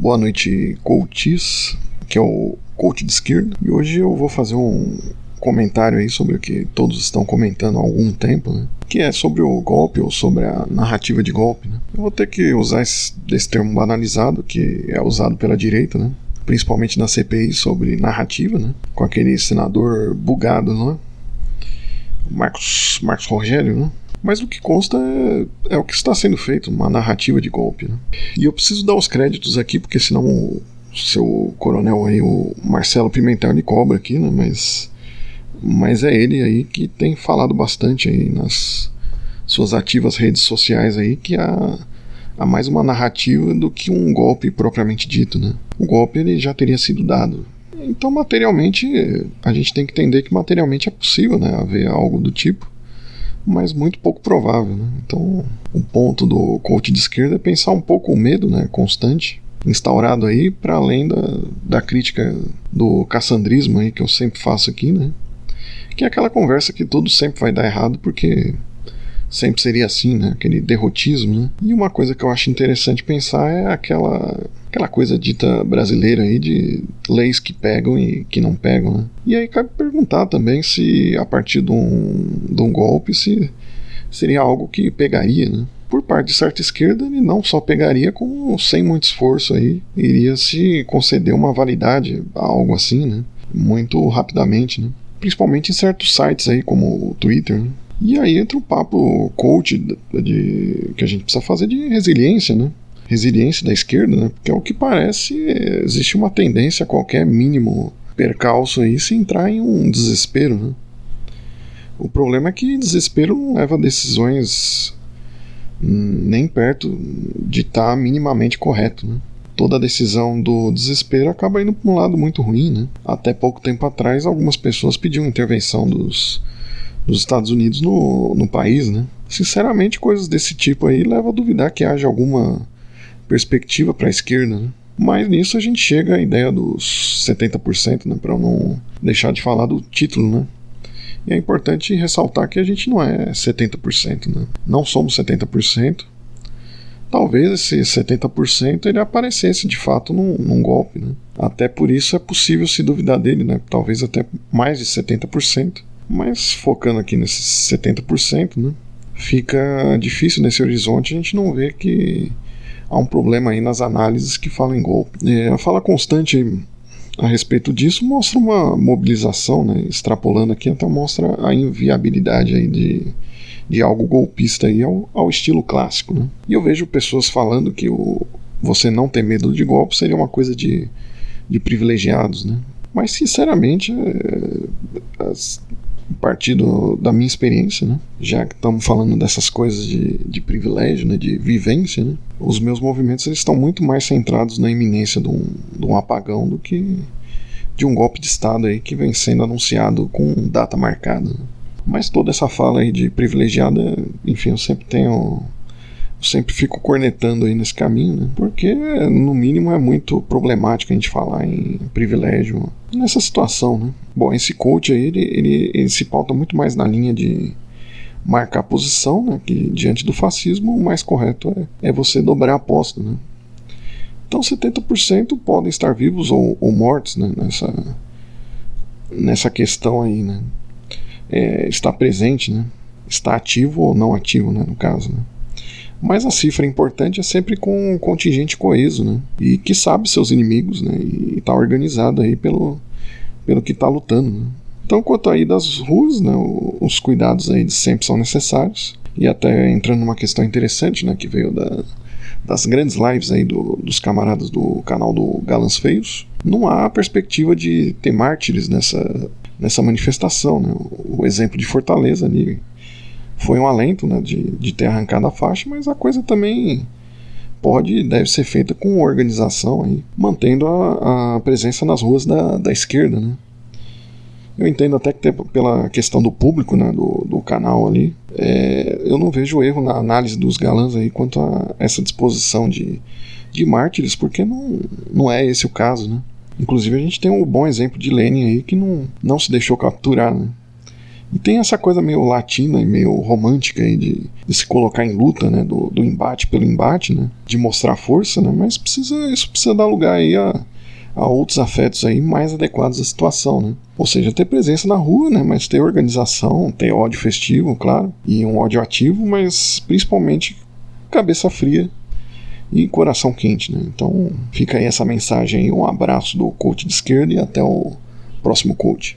Boa noite, coaches, que é o coach de esquerda. E hoje eu vou fazer um comentário aí sobre o que todos estão comentando há algum tempo, né? Que é sobre o golpe ou sobre a narrativa de golpe, né? Eu vou ter que usar esse, esse termo banalizado que é usado pela direita, né? Principalmente na CPI sobre narrativa, né? Com aquele senador bugado, não é? Marcos, Marcos Rogério, né? Mas o que consta é, é, o que está sendo feito, uma narrativa de golpe. Né? E eu preciso dar os créditos aqui, porque senão o seu coronel aí, o Marcelo Pimentel, ele cobra aqui, né? Mas, mas é ele aí que tem falado bastante aí nas suas ativas redes sociais aí que há, há mais uma narrativa do que um golpe propriamente dito, né? O golpe ele já teria sido dado. Então, materialmente, a gente tem que entender que materialmente é possível, né, haver algo do tipo mas muito pouco provável. Né? Então, o ponto do coach de esquerda é pensar um pouco o medo né, constante instaurado aí, para além da, da crítica do cassandrismo aí que eu sempre faço aqui, né? Que é aquela conversa que tudo sempre vai dar errado porque sempre seria assim, né? Aquele derrotismo, né? E uma coisa que eu acho interessante pensar é aquela aquela coisa dita brasileira aí de leis que pegam e que não pegam, né? E aí cabe perguntar também se a partir de um, de um golpe se seria algo que pegaria, né? Por parte de certa esquerda, ele não só pegaria, como sem muito esforço aí, iria se conceder uma validade a algo assim, né? Muito rapidamente, né? Principalmente em certos sites aí, como o Twitter, né? E aí entra o papo coach de, de, que a gente precisa fazer de resiliência, né? Resiliência da esquerda, né? Porque é o que parece existe uma tendência a qualquer mínimo percalço aí se entrar em um desespero, né? O problema é que desespero não leva a decisões nem perto de estar tá minimamente correto, né? Toda decisão do desespero acaba indo para um lado muito ruim, né? Até pouco tempo atrás, algumas pessoas pediam intervenção dos, dos Estados Unidos no, no país, né? Sinceramente, coisas desse tipo aí levam a duvidar que haja alguma perspectiva para a esquerda, né? Mas nisso a gente chega à ideia dos 70%, né, para não deixar de falar do título, né? E é importante ressaltar que a gente não é 70%, né? Não somos 70%. Talvez esse 70% ele aparecesse de fato num, num, golpe, né? Até por isso é possível se duvidar dele, né? Talvez até mais de 70%. Mas focando aqui nesses 70%, né? Fica difícil nesse horizonte a gente não ver que há um problema aí nas análises que falam em golpe. É, a fala constante a respeito disso mostra uma mobilização, né, extrapolando aqui, até mostra a inviabilidade aí de, de algo golpista aí ao, ao estilo clássico. Né? E eu vejo pessoas falando que o, você não ter medo de golpe seria uma coisa de, de privilegiados. Né? Mas, sinceramente, é, as, partir do, da minha experiência, né? já que estamos falando dessas coisas de, de privilégio, né? de vivência, né? os meus movimentos eles estão muito mais centrados na iminência de um, de um apagão do que de um golpe de Estado aí que vem sendo anunciado com data marcada. Né? Mas toda essa fala aí de privilegiada, enfim, eu sempre tenho sempre fico cornetando aí nesse caminho, né? Porque, no mínimo, é muito problemático a gente falar em privilégio nessa situação, né? Bom, esse coach aí, ele, ele, ele se pauta muito mais na linha de marcar posição, né? Que diante do fascismo, o mais correto é, é você dobrar a aposta, né? Então, 70% podem estar vivos ou, ou mortos, né? Nessa, nessa questão aí, né? É, está presente, né? Está ativo ou não ativo, né? No caso, né? Mas a cifra importante é sempre com um contingente coeso, né? E que sabe seus inimigos, né? E está organizado aí pelo, pelo que está lutando. Né? Então, quanto aí das ruas, né? Os cuidados aí sempre são necessários. E até entrando numa questão interessante, né? Que veio da, das grandes lives aí do, dos camaradas do canal do Galãs Feios, não há perspectiva de ter mártires nessa, nessa manifestação. Né? O exemplo de Fortaleza ali foi um alento né, de, de ter arrancado a faixa, mas a coisa também pode e deve ser feita com organização, aí, mantendo a, a presença nas ruas da, da esquerda. Né? Eu entendo até que pela questão do público né, do, do canal ali, é, eu não vejo erro na análise dos galãs aí quanto a essa disposição de, de mártires, porque não, não é esse o caso. Né? Inclusive a gente tem um bom exemplo de Lenin aí que não, não se deixou capturar. Né? E tem essa coisa meio latina e meio romântica aí de, de se colocar em luta, né? Do, do, embate pelo embate, né? De mostrar força, né? Mas precisa, isso precisa dar lugar aí a, a outros afetos aí mais adequados à situação, né? Ou seja, ter presença na rua, né? Mas ter organização, ter ódio festivo, claro, e um ódio ativo, mas principalmente cabeça fria e coração quente, né? Então fica aí essa mensagem um abraço do coach de esquerda e até o próximo coach.